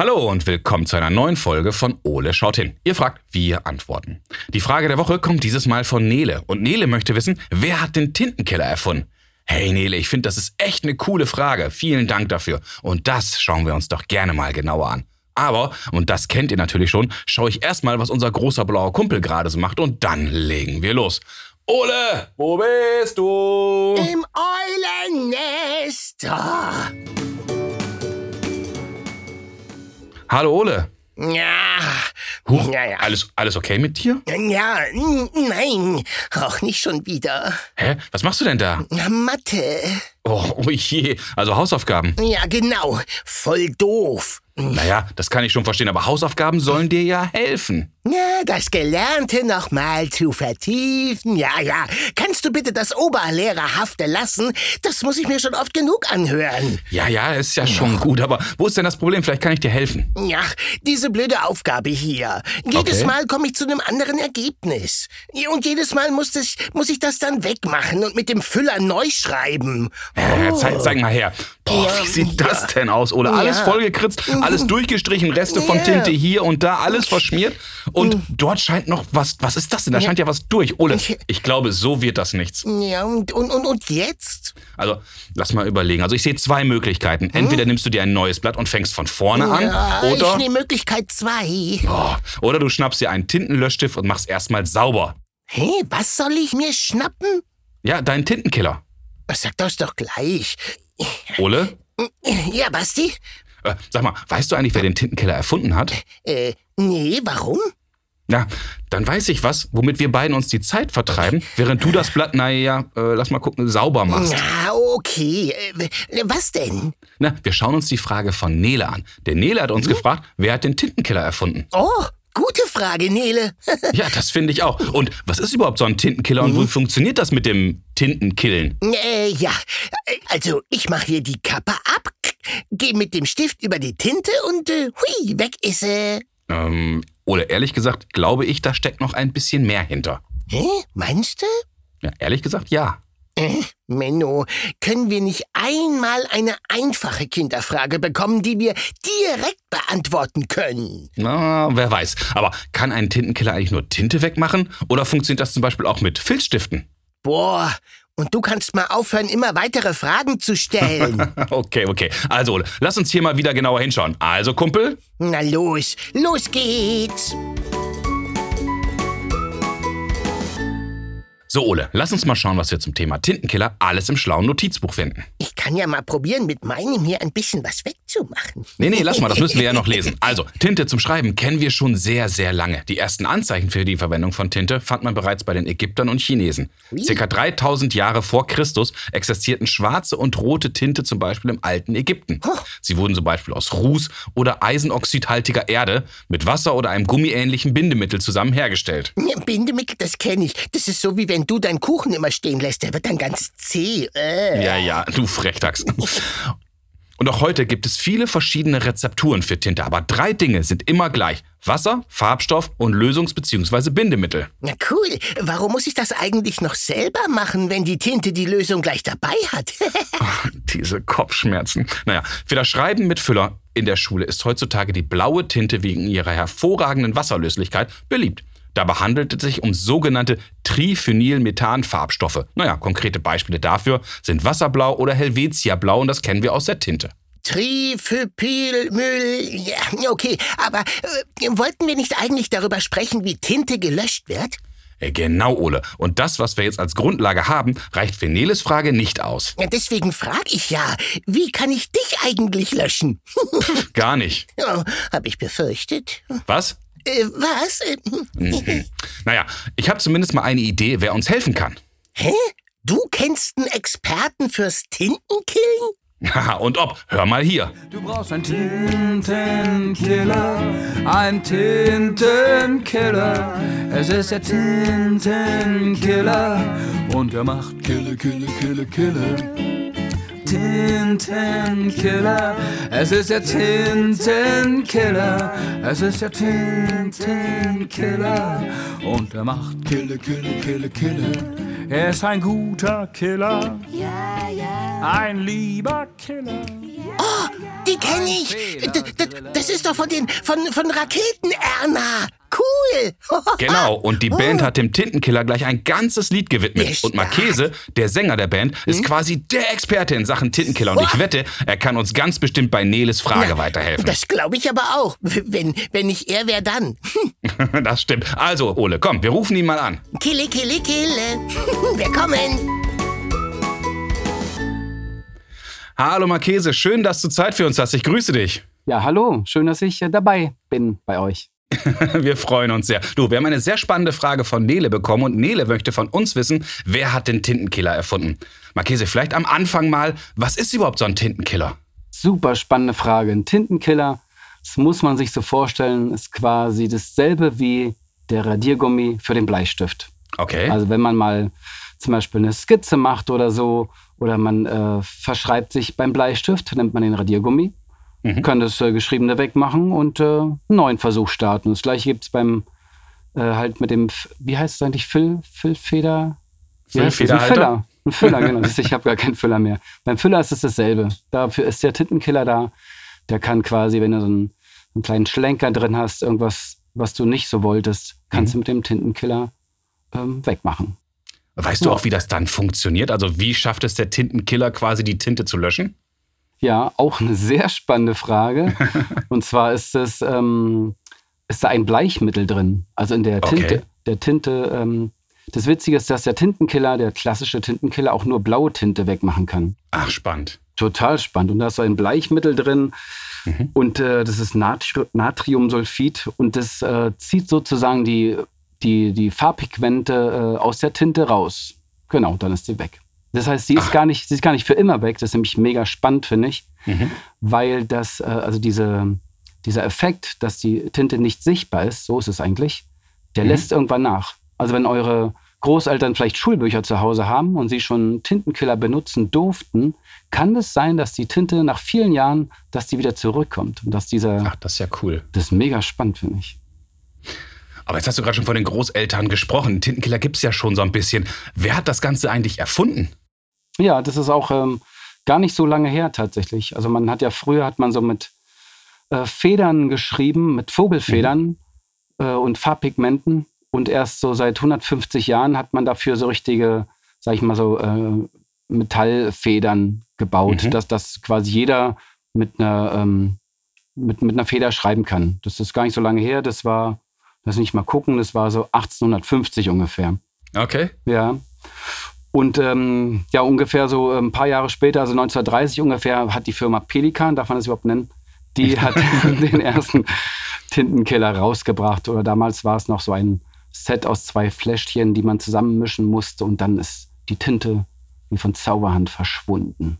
Hallo und willkommen zu einer neuen Folge von Ole schaut hin. Ihr fragt, wir antworten. Die Frage der Woche kommt dieses Mal von Nele. Und Nele möchte wissen, wer hat den Tintenkiller erfunden? Hey Nele, ich finde, das ist echt eine coole Frage. Vielen Dank dafür. Und das schauen wir uns doch gerne mal genauer an. Aber, und das kennt ihr natürlich schon, schaue ich erstmal, was unser großer blauer Kumpel gerade so macht und dann legen wir los. Ole, wo bist du? Im Eulennest. Oh. Hallo Ole. Ja. Huch, Ja, ja. Alles, alles okay mit dir? Ja, nein, auch nicht schon wieder. Hä? Was machst du denn da? Na, Mathe. Oh, oh je, also Hausaufgaben. Ja, genau. Voll doof. Naja, das kann ich schon verstehen, aber Hausaufgaben sollen dir ja helfen. Ja, das Gelernte nochmal zu vertiefen. Ja, ja. Kannst du bitte das Oberlehrerhafte lassen? Das muss ich mir schon oft genug anhören. Ja, ja, ist ja schon gut, aber wo ist denn das Problem? Vielleicht kann ich dir helfen. Ja, diese blöde Aufgabe hier. Jedes Okay. Mal komme ich zu einem anderen Ergebnis. Und jedes Mal muss, das, muss ich das dann wegmachen und mit dem Füller neu schreiben. Äh, zeig, zeig mal her. Boah, wie sieht das denn aus, Ole? Alles vollgekritzt, alles durchgestrichen, Reste von. Tinte hier und da, alles verschmiert. Und dort scheint noch was. Was ist das denn? Da scheint ja was durch. Ole, Ich- glaube, so wird das nichts. Ja, und, und, und, und jetzt? Also, lass mal überlegen. Also, ich sehe zwei Möglichkeiten. Entweder nimmst du dir ein neues Blatt und fängst von vorne an, Ja, oder, ich nehme Möglichkeit zwei. oh, oder du schnappst dir einen Tintenlöschstift und machst erstmal sauber. Hä, was soll ich mir schnappen? Ja, deinen Tintenkiller. Sag das doch gleich. Ole, Ja, Basti? äh, sag mal, weißt du eigentlich, wer den Tintenkiller erfunden hat? Äh, nee, warum? Na, dann weiß ich was, womit wir beiden uns die Zeit vertreiben, während du das Blatt, naja, äh, lass mal gucken, sauber machst. Na, okay. Äh, was denn? Na, wir schauen uns die Frage von Nele an. Der Nele hat uns gefragt, wer hat den Tintenkiller erfunden? Oh, gute Frage, Nele. Ja, das finde ich auch. Und was ist überhaupt so ein Tintenkiller und wie funktioniert das mit dem Tintenkillen? Äh, ja, Äh, also ich mache hier die Kappe ab, gehe mit dem Stift über die Tinte und äh, hui, weg ist sie. Ähm, oder ehrlich gesagt, glaube ich, da steckt noch ein bisschen mehr hinter. Hä? Meinst du? Ja, ehrlich gesagt, ja. Äh, Menno, können wir nicht einmal eine einfache Kinderfrage bekommen, die wir direkt beantworten können? Na, wer weiß. Aber kann ein Tintenkiller eigentlich nur Tinte wegmachen? Oder funktioniert das zum Beispiel auch mit Filzstiften? Boah, und du kannst mal aufhören, immer weitere Fragen zu stellen. Okay, okay. Also, lass uns hier mal wieder genauer hinschauen. Also, Kumpel, Na los, los geht's. So, Ole, lass uns mal schauen, was wir zum Thema Tintenkiller alles im schlauen Notizbuch finden. Ich kann ja mal probieren, mit meinem hier ein bisschen was wegzumachen. Nee, nee, lass mal, das müssen wir ja noch lesen. Also, Tinte zum Schreiben kennen wir schon sehr, sehr lange. Die ersten Anzeichen für die Verwendung von Tinte fand man bereits bei den Ägyptern und Chinesen. Circa 3000 Jahre vor Christus existierten schwarze und rote Tinte zum Beispiel im alten Ägypten. Sie wurden zum Beispiel aus Ruß oder eisenoxidhaltiger Erde mit Wasser oder einem gummiähnlichen Bindemittel zusammen hergestellt. Bindemittel, das kenne ich. Das ist so, wie wenn du deinen Kuchen immer stehen lässt. Der wird dann ganz zäh. Äh. Ja, ja, du Frechdachs. Und auch heute gibt es viele verschiedene Rezepturen für Tinte, aber drei Dinge sind immer gleich. Wasser, Farbstoff und Lösungs- bzw. Bindemittel. Na cool. Warum muss ich das eigentlich noch selber machen, wenn die Tinte die Lösung gleich dabei hat? Diese Kopfschmerzen. Naja, für das Schreiben mit Füller in der Schule ist heutzutage die blaue Tinte wegen ihrer hervorragenden Wasserlöslichkeit beliebt. Dabei handelt es sich um sogenannte Triphenylmethan-Farbstoffe. Naja, konkrete Beispiele dafür sind Wasserblau oder Helvetiablau und das kennen wir aus der Tinte. Triphenylmüll. Ja, okay. Aber äh, wollten wir nicht eigentlich darüber sprechen, wie Tinte gelöscht wird? Äh, Genau, Ole. Und das, was wir jetzt als Grundlage haben, reicht für Neles Frage nicht aus. Ja, deswegen frage ich ja, wie kann ich dich eigentlich löschen? Gar nicht. oh, hab ich befürchtet. Was? Äh, was? Äh, Mhm. Naja, ich habe zumindest mal eine Idee, wer uns helfen kann. hä? Du kennst einen Experten fürs Tintenkillen? Haha, und ob, hör mal hier. Du brauchst einen Tintenkiller, ein Tintenkiller. Es ist der Tintenkiller und er macht Kille, Kille, Kille, Kille. Tintenkiller. Es ist der Tintenkiller. Es ist der Tintenkiller. Und er macht Kille, Kille, Kille, Kille. Er ist ein guter Killer. Ein lieber Killer. Oh, die kenne ich. Das ist doch von den von, von Raketen Erna. Cool. Genau, und die Band hat dem Tintenkiller gleich ein ganzes Lied gewidmet. Und Marchese, der Sänger der Band, ist quasi der Experte in Sachen Tintenkiller. Und ich wette, er kann uns ganz bestimmt bei Neles Frage weiterhelfen. Das glaube ich aber auch. Wenn, wenn nicht er, wer dann? Das stimmt. Also, Ole, komm, wir rufen ihn mal an. Kille, kille, kille. Wir kommen. Hallo Marchese, schön, dass du Zeit für uns hast. Ich grüße dich. Ja, hallo, schön, dass ich äh, dabei bin bei euch. Wir freuen uns sehr. Du, wir haben eine sehr spannende Frage von Nele bekommen und Nele möchte von uns wissen, wer hat den Tintenkiller erfunden? Marchese, vielleicht am Anfang mal, was ist überhaupt so ein Tintenkiller? Super spannende Frage. Ein Tintenkiller, das muss man sich so vorstellen, ist quasi dasselbe wie der Radiergummi für den Bleistift. Okay. Also wenn man mal zum Beispiel eine Skizze macht oder so, oder man äh, verschreibt sich beim Bleistift, nimmt man den Radiergummi, kann das äh, Geschriebene wegmachen und äh, einen neuen Versuch starten. Das gleiche gibt es beim äh, halt mit dem, wie heißt es eigentlich, Füll, Füllfeder? Das? Ein? Füller. Ein Füller, genau. Ich habe gar keinen Füller mehr. Beim Füller ist es dasselbe. Dafür ist der Tintenkiller da. Der kann quasi, wenn du so einen, einen kleinen Schlenker drin hast, irgendwas, was du nicht so wolltest, kannst du mit dem Tintenkiller ähm, wegmachen. Weißt du auch, wie das dann funktioniert? Also wie schafft es der Tintenkiller quasi die Tinte zu löschen? Ja, auch eine sehr spannende Frage. Und zwar ist es, ähm, ist da ein Bleichmittel drin. Also in der Okay. Tinte. Der Tinte, ähm, das Witzige ist, dass der Tintenkiller, der klassische Tintenkiller, auch nur blaue Tinte wegmachen kann. Ach, spannend. Total spannend. Und da ist so ein Bleichmittel drin. Und äh, das ist Natri Natriumsulfid. Und das äh, zieht sozusagen die, die, die Farbpigmente äh, aus der Tinte raus. Genau, dann ist sie weg. Das heißt, sie ist, gar nicht, sie ist gar nicht für immer weg. Das ist nämlich mega spannend, finde ich. Weil das, äh, also diese, dieser Effekt, dass die Tinte nicht sichtbar ist, so ist es eigentlich, der lässt irgendwann nach. Also wenn eure Großeltern vielleicht Schulbücher zu Hause haben und sie schon Tintenkiller benutzen durften, kann es sein, dass die Tinte nach vielen Jahren, dass die wieder zurückkommt. Und dass dieser, Ach, das ist ja cool. das ist mega spannend, finde ich. Aber jetzt hast du gerade schon von den Großeltern gesprochen. Tintenkiller gibt es ja schon so ein bisschen. Wer hat das Ganze eigentlich erfunden? Ja, das ist auch ähm, gar nicht so lange her tatsächlich. Also man hat ja früher hat man so mit äh, Federn geschrieben, mit Vogelfedern äh, und Farbpigmenten. Und erst so seit 150 Jahren hat man dafür so richtige, sag ich mal so, äh, Metallfedern gebaut, Mhm. dass das quasi jeder mit einer, ähm, mit, mit einer Feder schreiben kann. Das ist gar nicht so lange her. Das war, lass mich mal gucken, das war so 1850 ungefähr. Okay. Ja. Und ähm, ja, ungefähr so ein paar Jahre später, also 1930 ungefähr, hat die Firma Pelikan, darf man das überhaupt nennen, die hat den ersten Tintenkiller rausgebracht. Oder damals war es noch so ein Set aus zwei Fläschchen, die man zusammenmischen musste und dann ist die Tinte wie von Zauberhand verschwunden.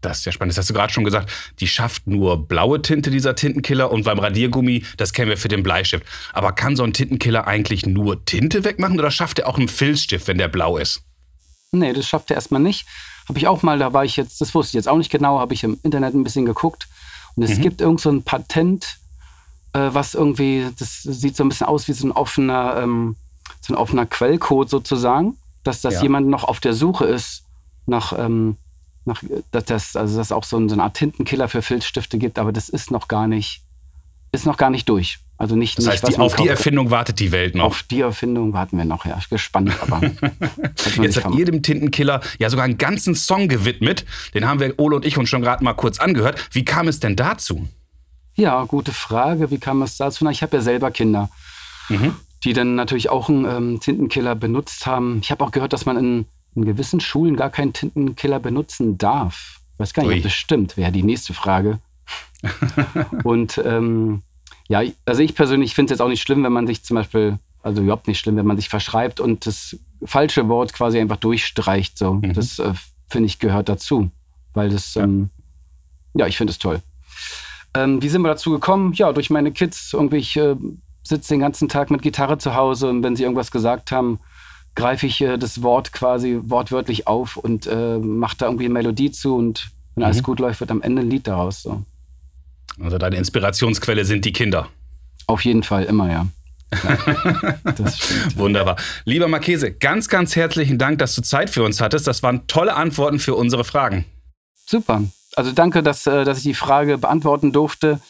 Das ist ja spannend. Das hast du gerade schon gesagt. Die schafft nur blaue Tinte, dieser Tintenkiller. Und beim Radiergummi, das kennen wir für den Bleistift. Aber kann so ein Tintenkiller eigentlich nur Tinte wegmachen oder schafft er auch einen Filzstift, wenn der blau ist? Nee, das schafft er erstmal nicht. Habe ich auch mal, da war ich jetzt, das wusste ich jetzt auch nicht genau, habe ich im Internet ein bisschen geguckt. Und es gibt irgend so ein Patent, äh, was irgendwie, das sieht so ein bisschen aus wie so ein offener, ähm, so ein offener Quellcode sozusagen, dass das Ja. jemand noch auf der Suche ist nach, ähm, nach dass das, also dass auch so, ein, so eine Art Tintenkiller für Filzstifte gibt, aber das ist noch gar nicht, ist noch gar nicht durch. Also nicht, Das nicht heißt, was die, auf die. Erfindung wartet die Welt noch. Auf die Erfindung warten wir noch, ja. Gespannt, aber. hat man Jetzt nicht vermutet. ihr dem Tintenkiller ja sogar einen ganzen Song gewidmet. Den haben wir, Ole und ich, uns schon gerade mal kurz angehört. Wie kam es denn dazu? Ja, gute Frage. Wie kam es dazu? Na, ich habe ja selber Kinder, die dann natürlich auch einen ähm, Tintenkiller benutzt haben. Ich habe auch gehört, dass man in, in gewissen Schulen gar keinen Tintenkiller benutzen darf. Ich weiß gar nicht, Ui. ob das stimmt, wäre die nächste Frage. Und ähm, ja, also ich persönlich finde es jetzt auch nicht schlimm, wenn man sich zum Beispiel, also überhaupt nicht schlimm, wenn man sich verschreibt und das falsche Wort quasi einfach durchstreicht. So. Das äh, finde ich gehört dazu, weil das, ja, ähm, ja ich finde es toll. Ähm, wie sind wir dazu gekommen? Ja, durch meine Kids. Irgendwie, ich äh, sitze den ganzen Tag mit Gitarre zu Hause und wenn sie irgendwas gesagt haben, greife ich äh, das Wort quasi wortwörtlich auf und äh, mache da irgendwie eine Melodie zu und wenn alles gut läuft, wird am Ende ein Lied daraus. So. Also deine Inspirationsquelle sind die Kinder. Auf jeden Fall, immer, ja. das stimmt. Wunderbar. Lieber Marchese, ganz, ganz herzlichen Dank, dass du Zeit für uns hattest. Das waren tolle Antworten für unsere Fragen. Super. Also danke, dass, äh, dass ich die Frage beantworten durfte.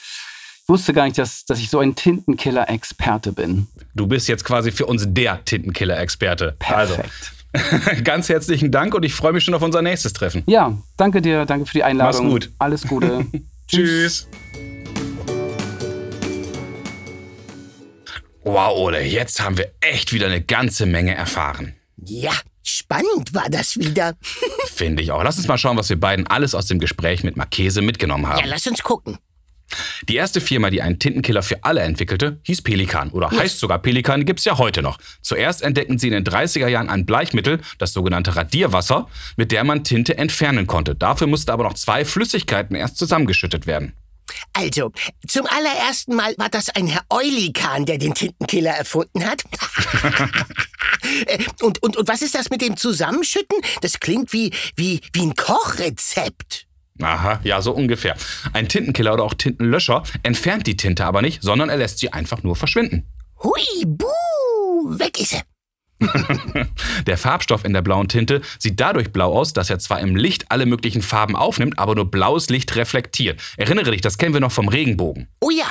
Ich wusste gar nicht, dass, dass ich so ein Tintenkiller-Experte bin. Du bist jetzt quasi für uns der Tintenkiller-Experte. Also, Perfekt. Also, ganz herzlichen Dank und ich freue mich schon auf unser nächstes Treffen. Ja, danke dir, danke für die Einladung. Mach's gut. Alles Gute. Tschüss. Wow, Ole, jetzt haben wir echt wieder eine ganze Menge erfahren. Ja, spannend war das wieder. Finde ich auch. Lass uns mal schauen, was wir beiden alles aus dem Gespräch mit Marchese mitgenommen haben. Ja, lass uns gucken. Die erste Firma, die einen Tintenkiller für alle entwickelte, hieß Pelikan oder ja. heißt sogar Pelikan, gibt es ja heute noch. Zuerst entdeckten sie in den 30er Jahren ein Bleichmittel, das sogenannte Radierwasser, mit der man Tinte entfernen konnte. Dafür mussten aber noch zwei Flüssigkeiten erst zusammengeschüttet werden. Also, zum allerersten Mal war das ein Herr Eulikan, der den Tintenkiller erfunden hat. Äh, und, und, und was ist das mit dem Zusammenschütten? Das klingt wie, wie, wie ein Kochrezept. Aha, ja, so ungefähr. Ein Tintenkiller oder auch Tintenlöscher entfernt die Tinte aber nicht, sondern er lässt sie einfach nur verschwinden. Hui, buh, weg ist er. der Farbstoff in der blauen Tinte sieht dadurch blau aus, dass er zwar im Licht alle möglichen Farben aufnimmt, aber nur blaues Licht reflektiert. Erinnere dich, das kennen wir noch vom Regenbogen. Oh ja.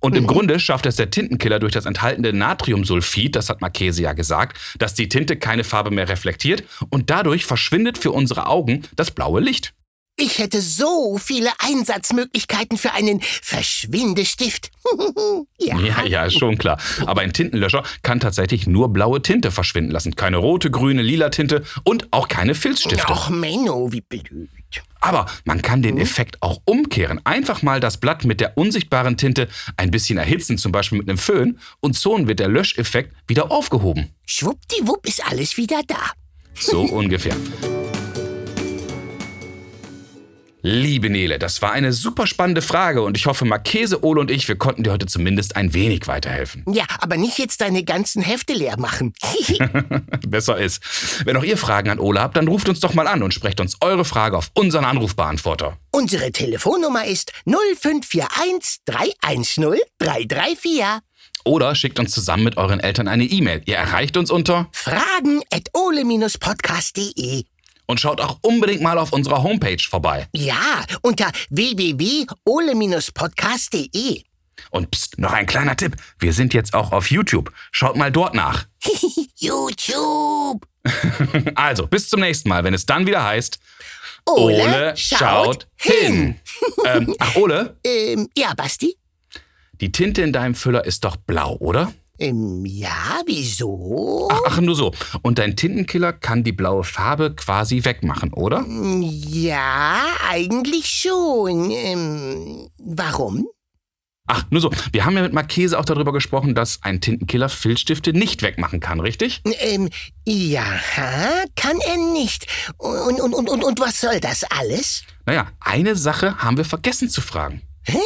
Und im mhm. Grunde schafft es der Tintenkiller durch das enthaltene Natriumsulfid, das hat Marchese ja gesagt, dass die Tinte keine Farbe mehr reflektiert und dadurch verschwindet für unsere Augen das blaue Licht. Ich hätte so viele Einsatzmöglichkeiten für einen Verschwindestift. ja. ja, ja, schon klar. Aber ein Tintenlöscher kann tatsächlich nur blaue Tinte verschwinden lassen. Keine rote, grüne, lila Tinte und auch keine Filzstifte. Ach, Menno, wie blöd. Aber man kann den hm? Effekt auch umkehren. Einfach mal das Blatt mit der unsichtbaren Tinte ein bisschen erhitzen, zum Beispiel mit einem Föhn, und schon wird der Löscheffekt wieder aufgehoben. Schwuppdiwupp ist alles wieder da. So ungefähr. Liebe Nele, das war eine super spannende Frage und ich hoffe, Marchese, Ole und ich, wir konnten dir heute zumindest ein wenig weiterhelfen. Ja, aber nicht jetzt deine ganzen Hefte leer machen. Besser ist. Wenn auch ihr Fragen an Ole habt, dann ruft uns doch mal an und sprecht uns eure Frage auf unseren Anrufbeantworter. Unsere Telefonnummer ist 0541 310 334. Oder schickt uns zusammen mit euren Eltern eine E-Mail. Ihr erreicht uns unter fragen at ole-podcast.de und schaut auch unbedingt mal auf unserer Homepage vorbei. Ja, unter www.ole-podcast.de. Und pst, noch ein kleiner Tipp. Wir sind jetzt auch auf YouTube. Schaut mal dort nach. YouTube. also, bis zum nächsten Mal, wenn es dann wieder heißt. Ole, Ole schaut, hin. hin. ähm, ach, Ole? Ähm, ja, Basti? Die Tinte in deinem Füller ist doch blau, oder? Ähm, ja, wieso? Ach, ach, nur so. Und dein Tintenkiller kann die blaue Farbe quasi wegmachen, oder? Ja, eigentlich schon. Ähm, warum? Ach, nur so. Wir haben ja mit Marchese auch darüber gesprochen, dass ein Tintenkiller Filzstifte nicht wegmachen kann, richtig? Ähm, ja, kann er nicht. Und, und, und, und, und was soll das alles? Naja, eine Sache haben wir vergessen zu fragen. Hä?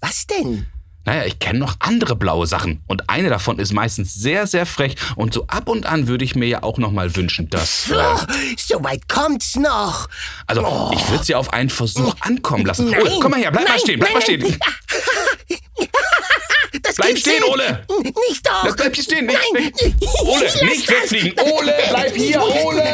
Was denn? Naja, ich kenne noch andere blaue Sachen und eine davon ist meistens sehr, sehr frech und so ab und an würde ich mir ja auch noch mal wünschen, dass... Äh, oh, so weit kommt's noch. Also, oh. ich würde sie auf einen Versuch ankommen lassen. Nein, Ole, komm mal her, bleib nein, mal stehen, bleib nein, mal stehen. Das bleib stehen, hin. Ole! Nicht doch! Das bleib hier stehen, nicht, Nein. Ole, nicht wegfliegen! Ole, bleib hier, Ole!